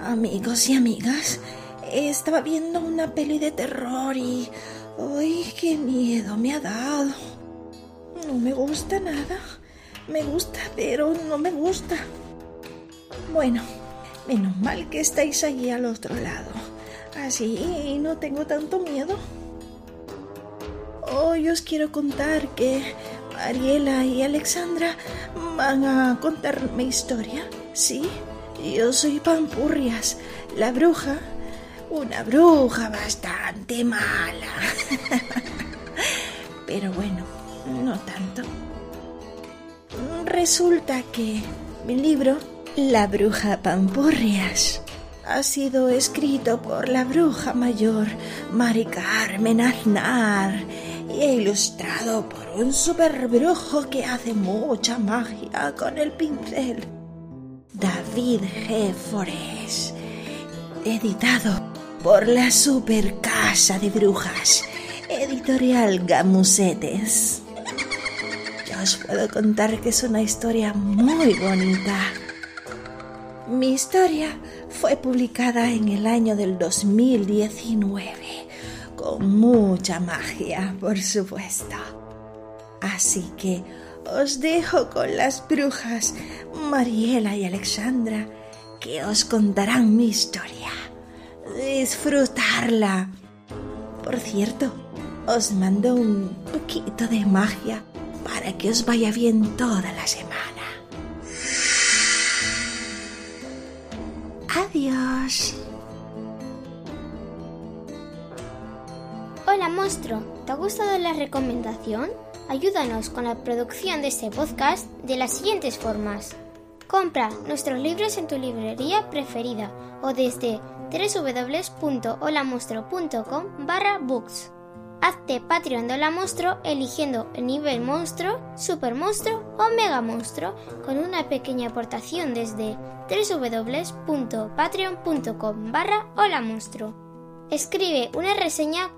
Amigos y amigas, estaba viendo una peli de terror y... ¡Ay, qué miedo me ha dado! No me gusta nada. Me gusta, pero no me gusta. Bueno, menos mal que estáis allí al otro lado. Así no tengo tanto miedo. Hoy os quiero contar que Mariela y Alexandra van a contar mi historia. Sí, yo soy Pampurrias, la bruja. Una bruja bastante mala. Pero bueno, no tanto. Resulta que mi libro, La bruja Pampurrias, ha sido escrito por la bruja mayor Mari Carmen Aznar y ilustrado por un super brujo que hace mucha magia con el pincel. David G. Forés. Editado por la Super Casa de Brujas, editorial Gamusetes. Ya os puedo contar que es una historia muy bonita. Mi historia fue publicada en el año del 2019, con mucha magia, por supuesto. Así que os dejo con las brujas Mariela y Alexandra, que os contarán mi historia. Disfrutarla. Por cierto, os mando un poquito de magia para que os vaya bien toda la semana. Adiós. Hola, monstruo. ¿Te ha gustado la recomendación? Ayúdanos con la producción de este podcast de las siguientes formas. Compra nuestros libros en tu librería preferida o desde www.holamonstruo.com barra books. Hazte Patreon de Hola Monstruo eligiendo el nivel monstruo, super monstruo o mega monstruo con una pequeña aportación desde www.patreon.com barra Hola Monstruo. Escribe una reseña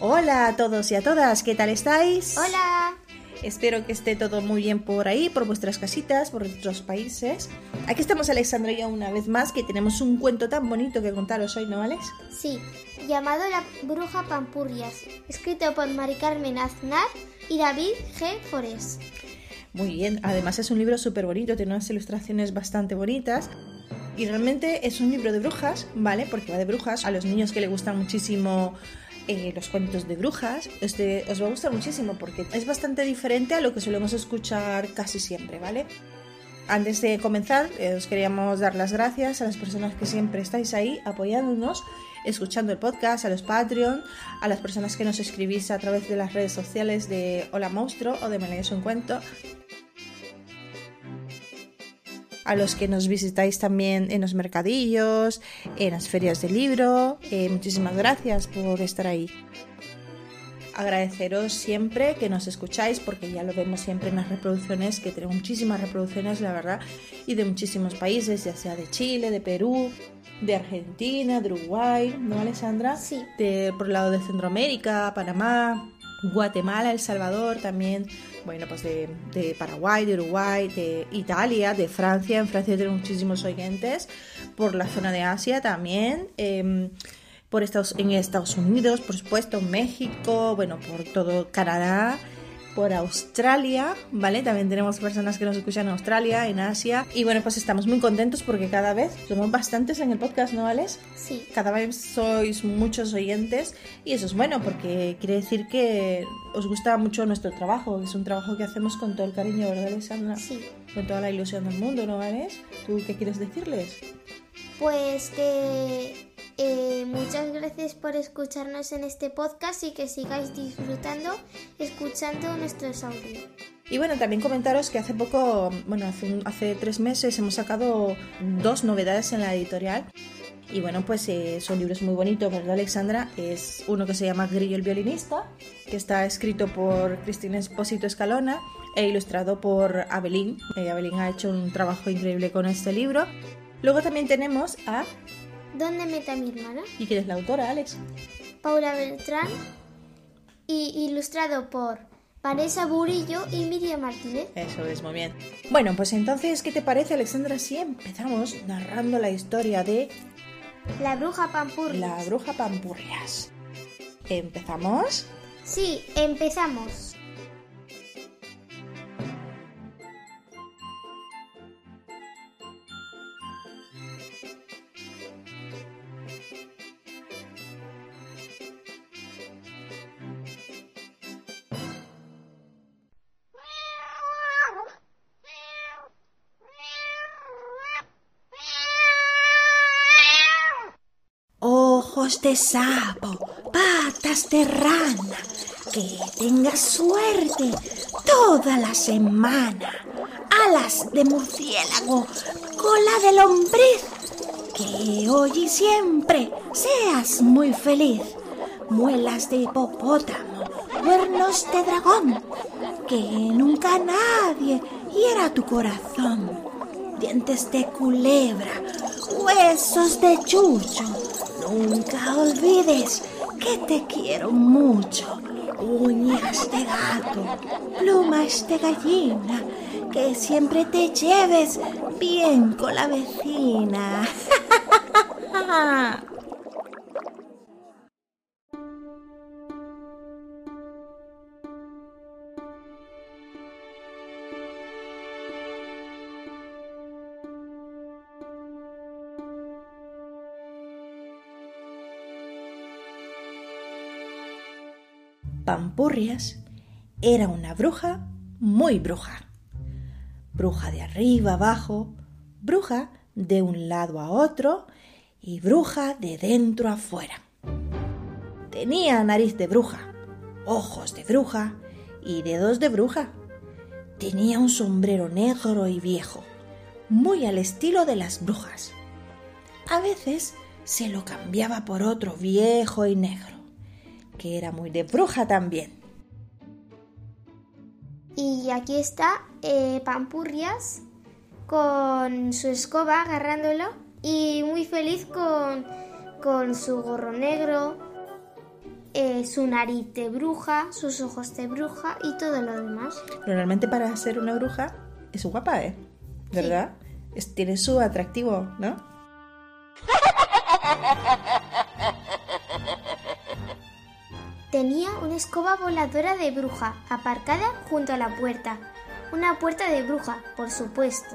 Hola a todos y a todas, ¿qué tal estáis? Hola. Espero que esté todo muy bien por ahí, por vuestras casitas, por vuestros países. Aquí estamos Alexandra y yo una vez más, que tenemos un cuento tan bonito que contaros hoy, ¿no, Alex? Sí, llamado La Bruja Pampurrias, escrito por Mari Carmen Aznar y David G. Forés. Muy bien, además es un libro súper bonito, tiene unas ilustraciones bastante bonitas. Y realmente es un libro de brujas, ¿vale? Porque va de brujas. A los niños que le gustan muchísimo eh, los cuentos de brujas, este, os va a gustar muchísimo porque es bastante diferente a lo que solemos escuchar casi siempre, ¿vale? Antes de comenzar, eh, os queríamos dar las gracias a las personas que siempre estáis ahí apoyándonos escuchando el podcast, a los Patreon, a las personas que nos escribís a través de las redes sociales de Hola Monstruo o de Me lees un cuento. A los que nos visitáis también en los mercadillos, en las ferias de libro. Eh, muchísimas gracias por estar ahí agradeceros siempre que nos escucháis porque ya lo vemos siempre en las reproducciones que tenemos muchísimas reproducciones la verdad y de muchísimos países ya sea de Chile de Perú de Argentina de Uruguay no Alessandra Sí. de, por el lado de Centroamérica Panamá Guatemala El Salvador también bueno pues de, de Paraguay de Uruguay de Italia de Francia. En Francia tenemos muchísimos oyentes por la zona de Asia también em, por Estados, en Estados Unidos, por supuesto, México, bueno, por todo Canadá, por Australia, ¿vale? También tenemos personas que nos escuchan en Australia, en Asia. Y bueno, pues estamos muy contentos porque cada vez somos bastantes en el podcast, ¿no, Alex? Sí. Cada vez sois muchos oyentes y eso es bueno porque quiere decir que os gusta mucho nuestro trabajo. Es un trabajo que hacemos con todo el cariño, ¿verdad, Alessandra? Sí. Con toda la ilusión del mundo, ¿no, Alex? ¿Tú qué quieres decirles? Pues que eh, muchas gracias por escucharnos en este podcast y que sigáis disfrutando escuchando nuestros audios. Y bueno, también comentaros que hace poco, bueno, hace, tres meses hemos sacado dos novedades en la editorial. Y bueno, pues eh, son libros muy bonitos, ¿verdad, Alexandra? Es uno que se llama Grillo el violinista, que está escrito por Cristina Espósito Escalona e ilustrado por Abelín. Eh, Abelín ha hecho un trabajo increíble con este libro. Luego también tenemos a... ¿Dónde meta mi hermana? ¿Y quién es la autora, Alex? Paula Beltrán y ilustrado por Vanessa Burillo y Miriam Martínez. Eso es, muy bien. Bueno, pues entonces, ¿qué te parece, Alexandra, si empezamos narrando la historia de La bruja Pampurri. La bruja Pampurrias. ¿Empezamos? Sí, empezamos. De sapo, patas de rana, que tengas suerte toda la semana. Alas de murciélago, cola de lombriz, que hoy y siempre seas muy feliz. Muelas de hipopótamo, cuernos de dragón, que nunca nadie hiera tu corazón. Dientes de culebra, huesos de chucho. Nunca olvides que te quiero mucho. Uñas de gato, plumas de gallina, que siempre te lleves bien con la vecina. Pampurrias era una bruja muy bruja. Bruja de arriba abajo, bruja de un lado a otro y bruja de dentro a fuera. Tenía nariz de bruja, ojos de bruja y dedos de bruja. Tenía un sombrero negro y viejo, muy al estilo de las brujas. A veces se lo cambiaba por otro viejo y negro, que era muy de bruja también. Y aquí está eh, Pampurrias con su escoba agarrándolo y muy feliz con, con su gorro negro, eh, su nariz de bruja, sus ojos de bruja y todo lo demás. Normalmente para ser una bruja es guapa, ¿eh? ¿Verdad? Es- tiene su atractivo, ¿no? Tenía una escoba voladora de bruja aparcada junto a la puerta. Una puerta de bruja, por supuesto.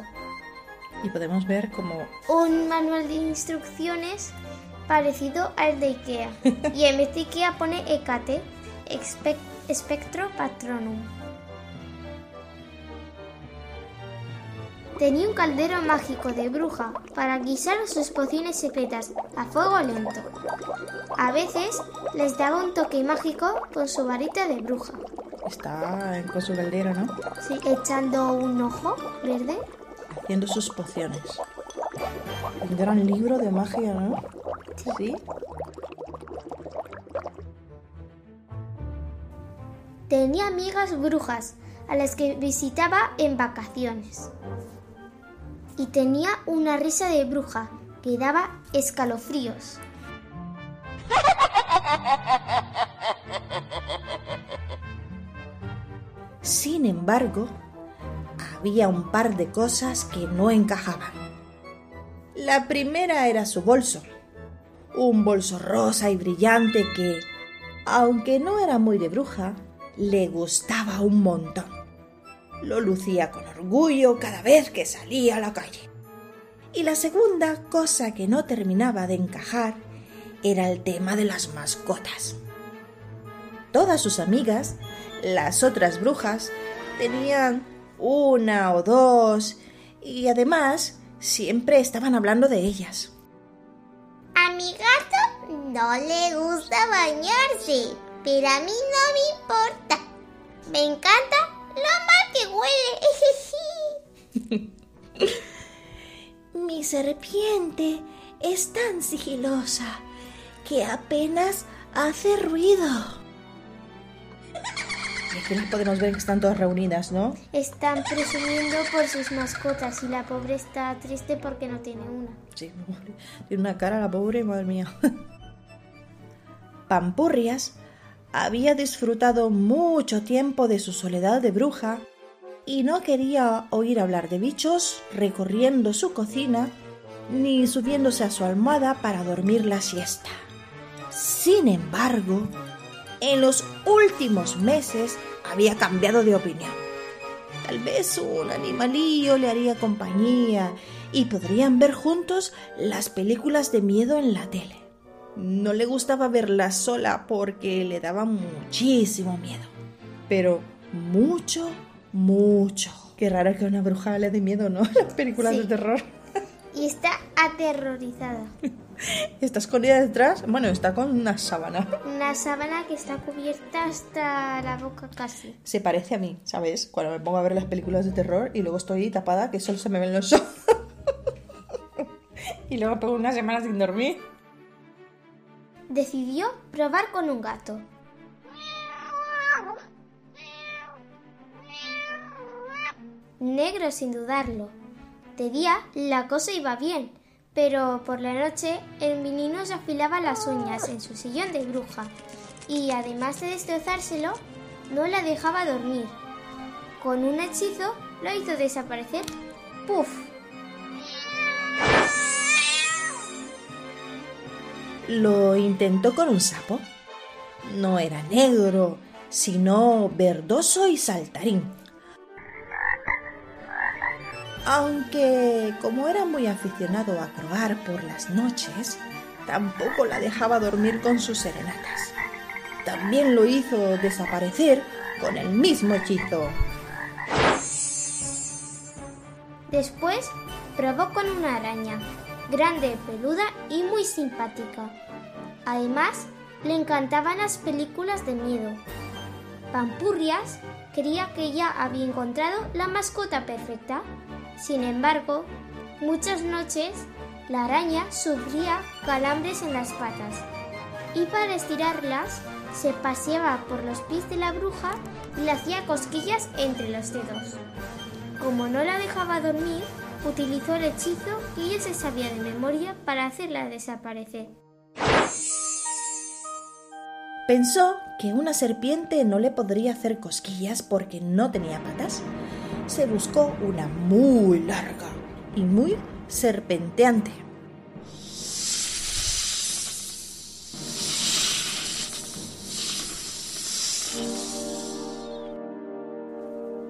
Y podemos ver como Un manual de instrucciones parecido al de Ikea. Y en vez de Ikea pone Ecate, Expec- Spectro Patronum. Tenía un caldero mágico de bruja para guisar sus pociones secretas a fuego lento. A veces les daba un toque mágico con su varita de bruja. Está con su caldero, ¿no? Sí, echando un ojo verde. Haciendo sus pociones. Un gran libro de magia, ¿no? Sí. Tenía amigas brujas a las que visitaba en vacaciones. Y tenía una risa de bruja que daba escalofríos. Sin embargo, había un par de cosas que no encajaban. La primera era su bolso. Un bolso rosa y brillante que, aunque no era muy de bruja, le gustaba un montón. Lo lucía con orgullo cada vez que salía a la calle. Y la segunda cosa que no terminaba de encajar era el tema de las mascotas. Todas sus amigas, las otras brujas, tenían una o dos y además siempre estaban hablando de ellas. A mi gato no le gusta bañarse, pero a mí no me importa. Me encanta lo mal que huele. Mi serpiente es tan sigilosa que apenas hace ruido. Y aquí las podemos ver que están todas reunidas, ¿no? Están presumiendo por sus mascotas y la pobre está triste porque no tiene una. Sí, tiene una cara la pobre, madre mía. Pampurrias había disfrutado mucho tiempo de su soledad de bruja y no quería oír hablar de bichos recorriendo su cocina ni subiéndose a su almohada para dormir la siesta. Sin embargo, en los últimos meses había cambiado de opinión. Tal vez un animalillo le haría compañía y podrían ver juntos las películas de miedo en la tele. No le gustaba verla sola porque le daba muchísimo miedo. Pero mucho, mucho. Qué raro que a una bruja le dé miedo, ¿no? Las películas Sí. de terror. Y está aterrorizada. Está escondida detrás. Bueno, está con una sábana. Una sábana que está cubierta hasta la boca casi. Se parece a mí, ¿sabes? Cuando me pongo a ver las películas de terror y luego estoy tapada que solo se me ven los ojos. y luego pongo una semana sin dormir. Decidió probar con un gato. Negro sin dudarlo. De día la cosa iba bien, pero por la noche el menino se afilaba las uñas en su sillón de bruja y además de destrozárselo, no la dejaba dormir. Con un hechizo lo hizo desaparecer. ¡Puf! Lo intentó con un sapo. No era negro, sino verdoso y saltarín. Aunque, como era muy aficionado a croar por las noches, tampoco la dejaba dormir con sus serenatas. También lo hizo desaparecer con el mismo hechizo. Después probó con una araña, grande, peluda y muy simpática. Además, le encantaban las películas de miedo. Pampurrias creía que ya había encontrado la mascota perfecta. Sin embargo, muchas noches la araña sufría calambres en las patas y para estirarlas se paseaba por los pies de la bruja y le hacía cosquillas entre los dedos. Como no la dejaba dormir, utilizó el hechizo que ella se sabía de memoria para hacerla desaparecer. Pensó que una serpiente no le podría hacer cosquillas porque no tenía patas. Se buscó una muy larga y muy serpenteante.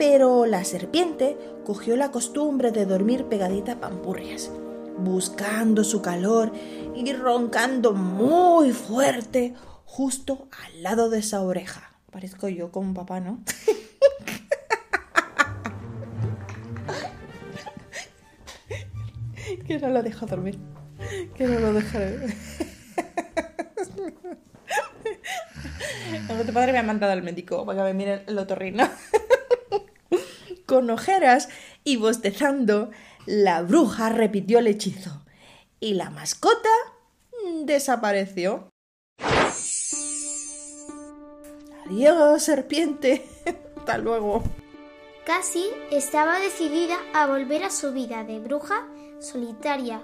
Pero la serpiente cogió la costumbre de dormir pegadita a pampurrias, buscando su calor y roncando muy fuerte justo al lado de esa oreja. Parezco yo como papá, ¿no? Que no lo dejo dormir. Que no lo dejo dormir. tu padre me ha mandado al médico para que me mire el otorrino. Con ojeras y bostezando, la bruja repitió el hechizo y la mascota desapareció. Adiós, serpiente. Hasta luego. Cassie estaba decidida a volver a su vida de bruja solitaria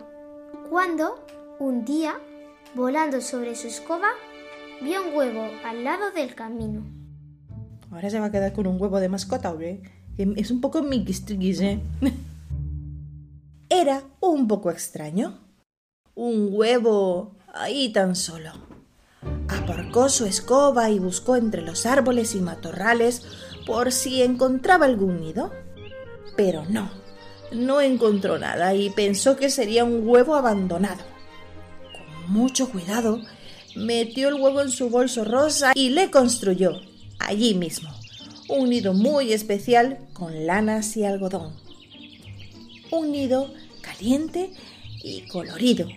cuando, un día, volando sobre su escoba, vio un huevo al lado del camino. Ahora se va a quedar con un huevo de mascota, ¿o Es un poco miquistriquis, ¿eh? Era un poco extraño. Un huevo ahí tan solo. Aparcó su escoba y buscó entre los árboles y matorrales por si encontraba algún nido. Pero no, no encontró nada y pensó que sería un huevo abandonado. Con mucho cuidado, metió el huevo en su bolso rosa y le construyó, allí mismo, un nido muy especial con lanas y algodón. Un nido caliente y colorido.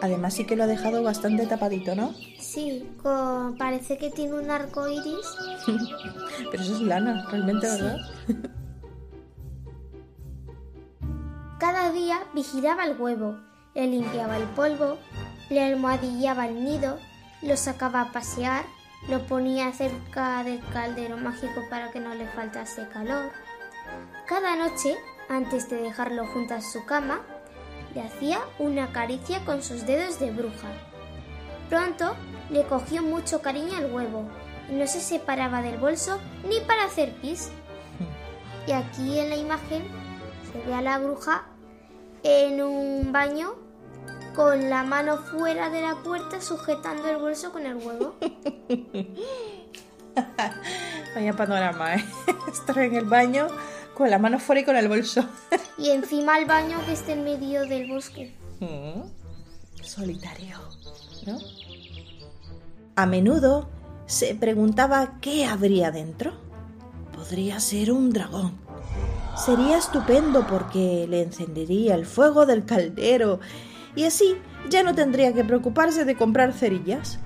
Además sí que lo ha dejado bastante tapadito, ¿no? Sí, parece que tiene un arco iris. Pero eso es lana, realmente, ¿verdad? Cada día vigilaba el huevo, le limpiaba el polvo, le almohadillaba el nido, lo sacaba a pasear, lo ponía cerca del caldero mágico para que no le faltase calor. Cada noche, antes de dejarlo junto a su cama, le hacía una caricia con sus dedos de bruja. Pronto le cogió mucho cariño al huevo y no se separaba del bolso ni para hacer pis. Y aquí en la imagen se ve a la bruja en un baño con la mano fuera de la puerta sujetando el bolso con el huevo. Vaya panorama, ¿eh? Estar en el baño con la mano fuera y con el bolso. y encima el baño que está en medio del bosque. Mm. Solitario, ¿no? A menudo se preguntaba qué habría dentro. Podría ser un dragón. Sería estupendo porque le encendería el fuego del caldero y así ya no tendría que preocuparse de comprar cerillas.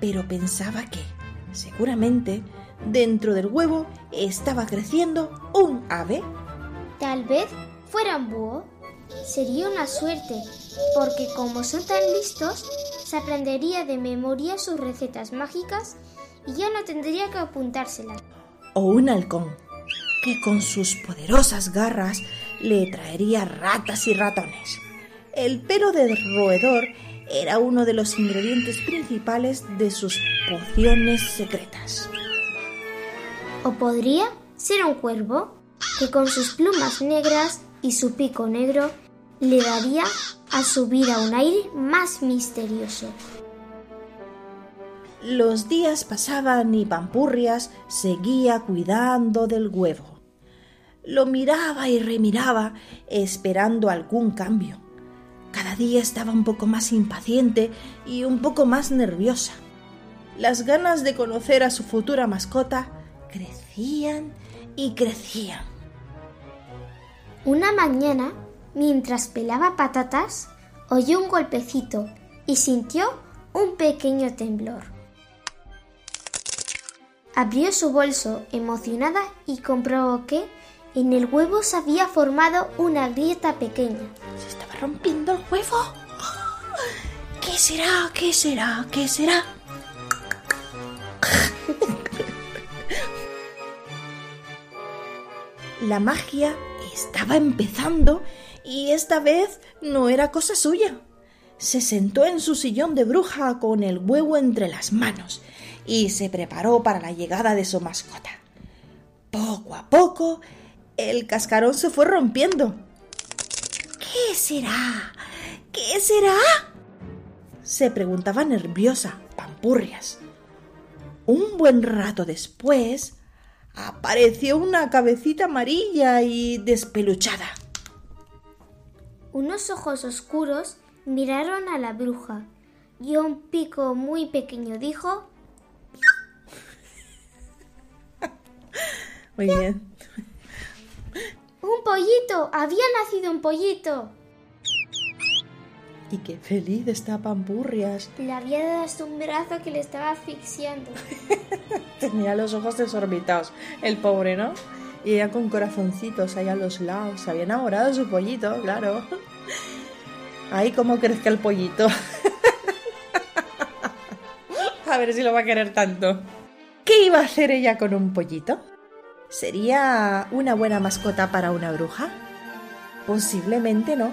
Pero pensaba que, seguramente, dentro del huevo estaba creciendo un ave. Tal vez fuera un búho. Sería una suerte, porque como son tan listos, se aprendería de memoria sus recetas mágicas y ya no tendría que apuntárselas. O un halcón, que con sus poderosas garras le traería ratas y ratones. El pelo de roedor era uno de los ingredientes principales de sus pociones secretas. O podría ser un cuervo que con sus plumas negras y su pico negro le daría a su vida un aire más misterioso. Los días pasaban y Pampurrias seguía cuidando del huevo. Lo miraba y remiraba esperando algún cambio. Cada día estaba un poco más impaciente y un poco más nerviosa. Las ganas de conocer a su futura mascota crecían y crecían. Una mañana, mientras pelaba patatas, oyó un golpecito y sintió un pequeño temblor. Abrió su bolso emocionada y comprobó que en el huevo se había formado una grieta pequeña rompiendo el huevo? ¿Qué será? ¿Qué será? ¿Qué será? La magia estaba empezando y esta vez no era cosa suya. Se sentó en su sillón de bruja con el huevo entre las manos y se preparó para la llegada de su mascota. Poco a poco, el cascarón se fue rompiendo ¿Qué será? ¿Qué será? se preguntaba nerviosa, Pampurrias. Un buen rato después apareció una cabecita amarilla y despeluchada. Unos ojos oscuros miraron a la bruja y un pico muy pequeño dijo... Muy bien. ¡Un pollito! ¡Había nacido un pollito! Y qué feliz está Pampurrias. Le había dado hasta un brazo que le estaba asfixiando. Tenía los ojos desorbitados, el pobre, ¿no? Y ella con corazoncitos ahí a los lados. Se había enamorado de su pollito, claro. Ahí cómo crezca el pollito. a ver si lo va a querer tanto. ¿Qué iba a hacer ella con un pollito? ¿Sería una buena mascota para una bruja? Posiblemente no.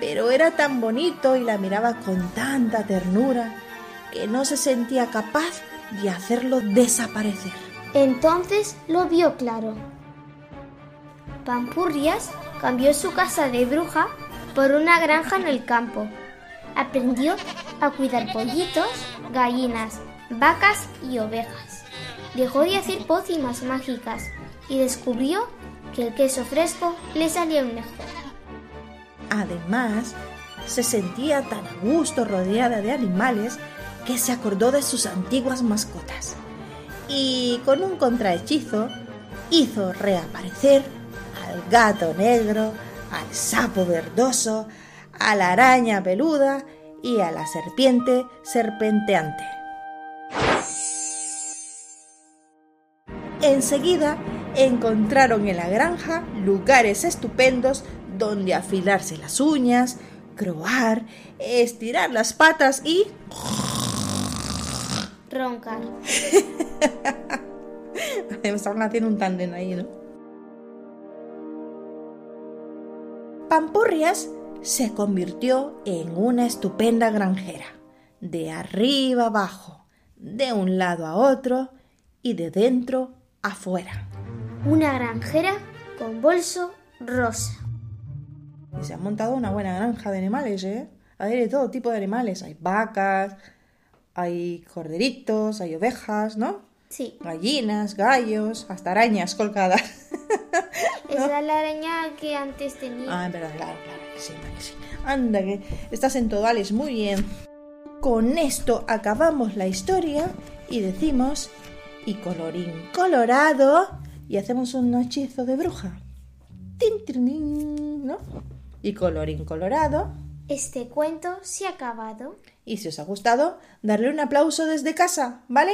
Pero era tan bonito y la miraba con tanta ternura que no se sentía capaz de hacerlo desaparecer. Entonces lo vio claro. Pampurrias cambió su casa de bruja por una granja en el campo. Aprendió a cuidar pollitos, gallinas, vacas y ovejas. Dejó de hacer pócimas mágicas y descubrió que el queso fresco le salía mejor. Además, se sentía tan a gusto rodeada de animales que se acordó de sus antiguas mascotas y con un contrahechizo hizo reaparecer al gato negro, al sapo verdoso, a la araña peluda y a la serpiente serpenteante. Enseguida encontraron en la granja lugares estupendos donde afilarse las uñas, croar, estirar las patas y... Roncar. Estaban haciendo un tándem ahí, ¿no? Pampurrias se convirtió en una estupenda granjera, de arriba abajo, de un lado a otro y de dentro a fuera. Una granjera con bolso rosa. Y se ha montado una buena granja de animales, ¿eh? Hay de todo tipo de animales. Hay vacas, hay corderitos, hay ovejas, ¿no? Sí. Gallinas, gallos, hasta arañas colgadas. Esa es la araña que antes tenía. Ah, en verdad, claro, claro, que sí, que sí. Anda, que estás en todales, muy bien. Con esto acabamos la historia y decimos, y colorín colorado, y hacemos un hechizo de bruja. Tin, tin, tin, ¿no? Y colorín colorado. Este cuento se ha acabado. Y si os ha gustado, darle un aplauso desde casa, ¿vale?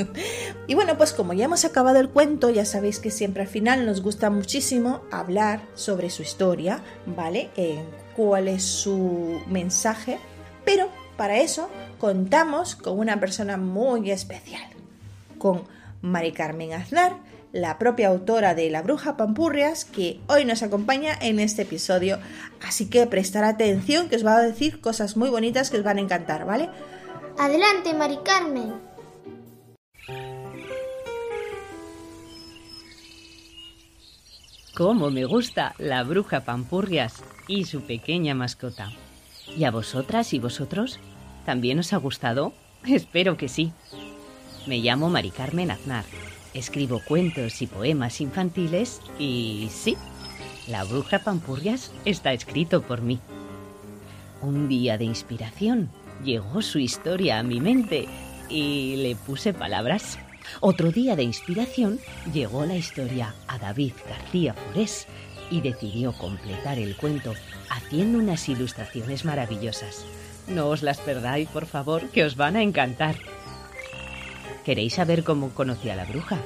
y bueno, pues como ya hemos acabado el cuento, ya sabéis que siempre al final nos gusta muchísimo hablar sobre su historia, ¿vale? Eh, cuál es su mensaje, para eso contamos con una persona muy especial, con Mari Carmen Aznar, la propia autora de La Bruja Pampurrias, que hoy nos acompaña en este episodio. Así que prestar atención, que os va a decir cosas muy bonitas que os van a encantar, ¿vale? Adelante, Mari Carmen. Cómo me gusta la bruja Pampurrias y su pequeña mascota. ¿Y a vosotras y vosotros? ¿También os ha gustado? Espero que sí. Me llamo Mari Carmen Aznar. Escribo cuentos y poemas infantiles y sí, La bruja Pampurrias está escrito por mí. Un día de inspiración llegó su historia a mi mente y le puse palabras. Otro día de inspiración llegó la historia a David García Forés y decidió completar el cuento haciendo unas ilustraciones maravillosas. No os las perdáis, por favor, que os van a encantar. ¿Queréis saber cómo conocí a la bruja?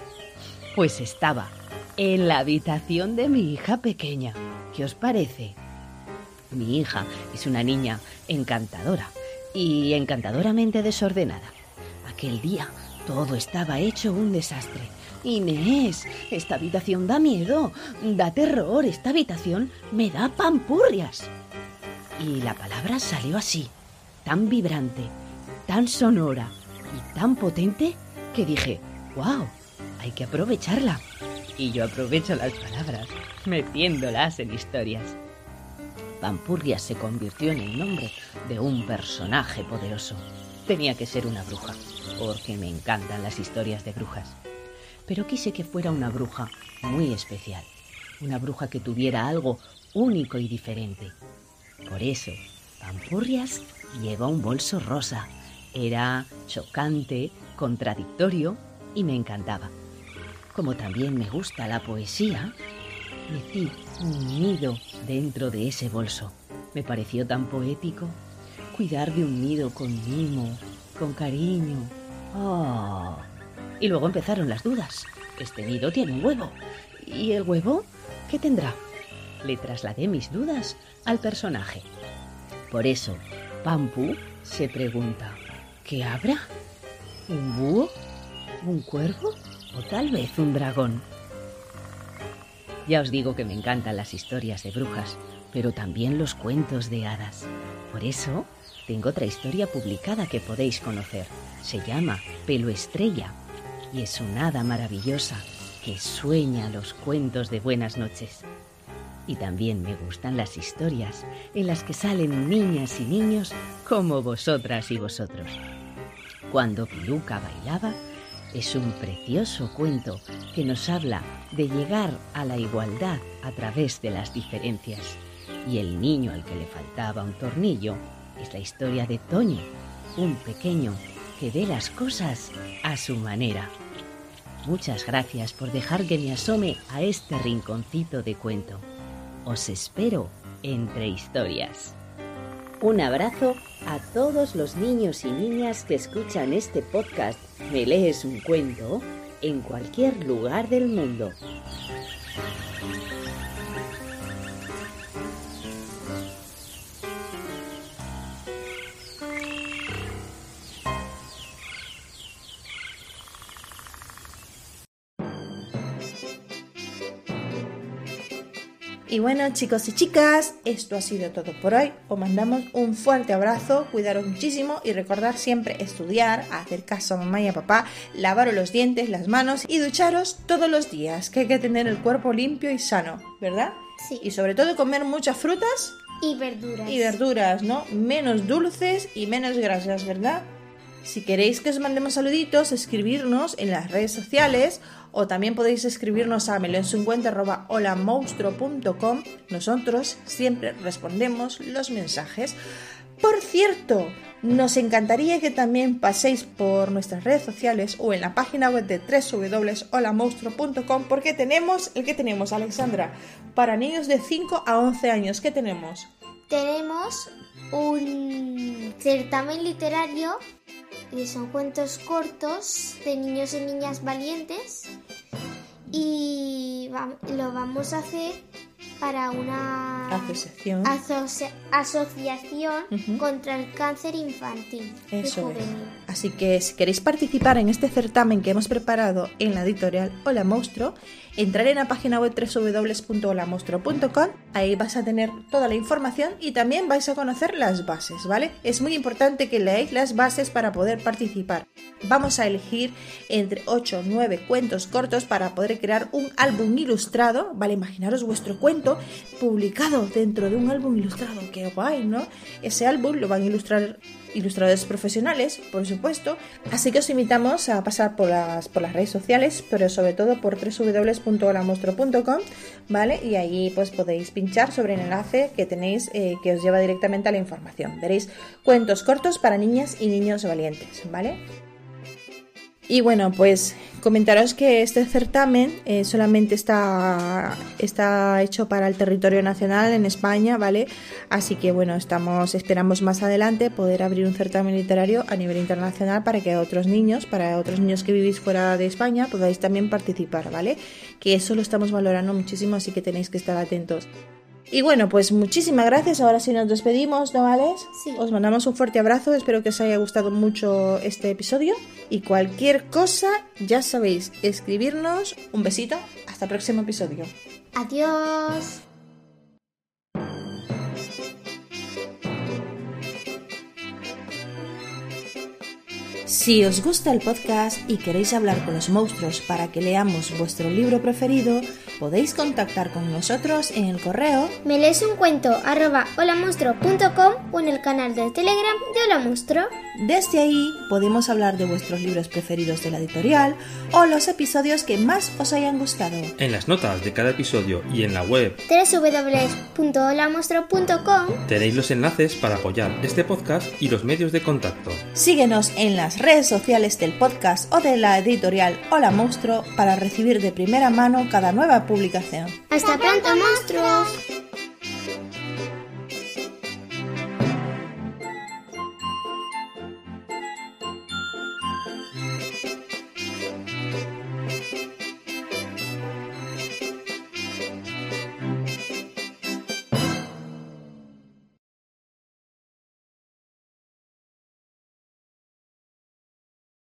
Pues estaba en la habitación de mi hija pequeña. ¿Qué os parece? Mi hija es una niña encantadora y encantadoramente desordenada. Aquel día todo estaba hecho un desastre. Inés, esta habitación da miedo, da terror, esta habitación me da pampurrias. Y la palabra salió así, tan vibrante, tan sonora y tan potente que dije, wow, hay que aprovecharla. Y yo aprovecho las palabras, metiéndolas en historias. Pampurrias se convirtió en el nombre de un personaje poderoso. Tenía que ser una bruja, porque me encantan las historias de brujas. Pero quise que fuera una bruja muy especial, una bruja que tuviera algo único y diferente. Por eso, Pampurrias lleva un bolso rosa. Era chocante, contradictorio y me encantaba. como también me gusta la poesía, metí un nido dentro de ese bolso. Me pareció tan poético cuidar de un nido con mimo, con cariño. Oh. Y luego empezaron las dudas. Este nido tiene un huevo. ¿Y el huevo qué tendrá? Le trasladé mis dudas al personaje. Por eso, Pampu se pregunta, ¿qué habrá? ¿Un búho? ¿Un cuervo? ¿O tal vez un dragón? Ya os digo que me encantan las historias de brujas, pero también los cuentos de hadas. Por eso, tengo otra historia publicada que podéis conocer. Se llama Pelo Estrella y es una hada maravillosa que sueña los cuentos de buenas noches. Y también me gustan las historias en las que salen niñas y niños como vosotras y vosotros. Cuando Piluca bailaba, es un precioso cuento que nos habla de llegar a la igualdad a través de las diferencias. Y el niño al que le faltaba un tornillo es la historia de Toño, un pequeño que ve las cosas a su manera. Muchas gracias por dejar que me asome a este rinconcito de cuento. Os espero entre historias. Un abrazo a todos los niños y niñas que escuchan este podcast Me lees un cuento en cualquier lugar del mundo. Y bueno, chicos y chicas, esto ha sido todo por hoy. Os mandamos un fuerte abrazo, cuidaros muchísimo y recordar siempre estudiar, hacer caso a mamá y a papá, lavaros los dientes, las manos y ducharos todos los días, que hay que tener el cuerpo limpio y sano, ¿verdad? Sí. Y sobre todo comer muchas frutas Y verduras. y verduras, ¿no? Menos dulces y menos grasas, ¿verdad? Si queréis que os mandemos saluditos, escribirnos en las redes sociales o también podéis escribirnos a meloensuncuenta.holamonstruo.com. Nosotros siempre respondemos los mensajes. Por cierto, nos encantaría que también paséis por nuestras redes sociales o en la página web de www.holamonstruo.com porque tenemos el que tenemos, Alexandra, para niños de 5 a 11 años. ¿Qué tenemos? Tenemos un certamen literario y son cuentos cortos de niños y niñas valientes y lo vamos a hacer para una Asociación. contra el cáncer infantil y Eso es. juvenil. Así que si queréis participar en este certamen que hemos preparado en la editorial Hola Monstruo, entrar en la página web www.holamonstruo.com. Ahí vais a tener toda la información y también vais a conocer las bases, ¿vale? Es muy importante que leáis las bases para poder participar. Vamos a elegir entre 8 o 9 cuentos cortos para poder crear un álbum ilustrado, ¿vale? Imaginaros vuestro cuento publicado dentro de un álbum ilustrado. Qué guay, ¿no? Ese álbum lo van a ilustrar ilustradores profesionales, por supuesto. Así que os invitamos a pasar por las, por las redes sociales, pero sobre todo por www.holamonstruo.com, ¿vale? Y ahí pues podéis pinchar sobre el enlace que tenéis eh, que os lleva directamente a la información. Veréis cuentos cortos para niñas y niños valientes, ¿vale? Y bueno, pues comentaros que este certamen eh, solamente está, está hecho para el territorio nacional en España, ¿vale? Así que bueno, estamos, esperamos más adelante poder abrir un certamen literario a nivel internacional para que otros niños, para otros niños que vivís fuera de España, podáis también participar, ¿vale? Que eso lo estamos valorando muchísimo, así que tenéis que estar atentos. Y bueno, pues muchísimas gracias. Ahora sí nos despedimos, ¿no, Vales? Sí. Os mandamos un fuerte abrazo. Espero que os haya gustado mucho este episodio. Y cualquier cosa, ya sabéis, escribirnos. Un besito. Hasta el próximo episodio. Adiós. Si os gusta el podcast y queréis hablar con los monstruos para que leamos vuestro libro preferido, Podéis contactar con nosotros en el correo Me lees un cuento arroba holamonstruo.com o en el canal de Telegram de Hola Monstruo. Desde ahí podemos hablar de vuestros libros preferidos de la editorial o los episodios que más os hayan gustado. En las notas de cada episodio y en la web www.holamonstruo.com tenéis los enlaces para apoyar este podcast y los medios de contacto. Síguenos en las redes sociales del podcast o de la editorial Hola Monstruo para recibir de primera mano cada nueva publicación. Hasta pronto, monstruos.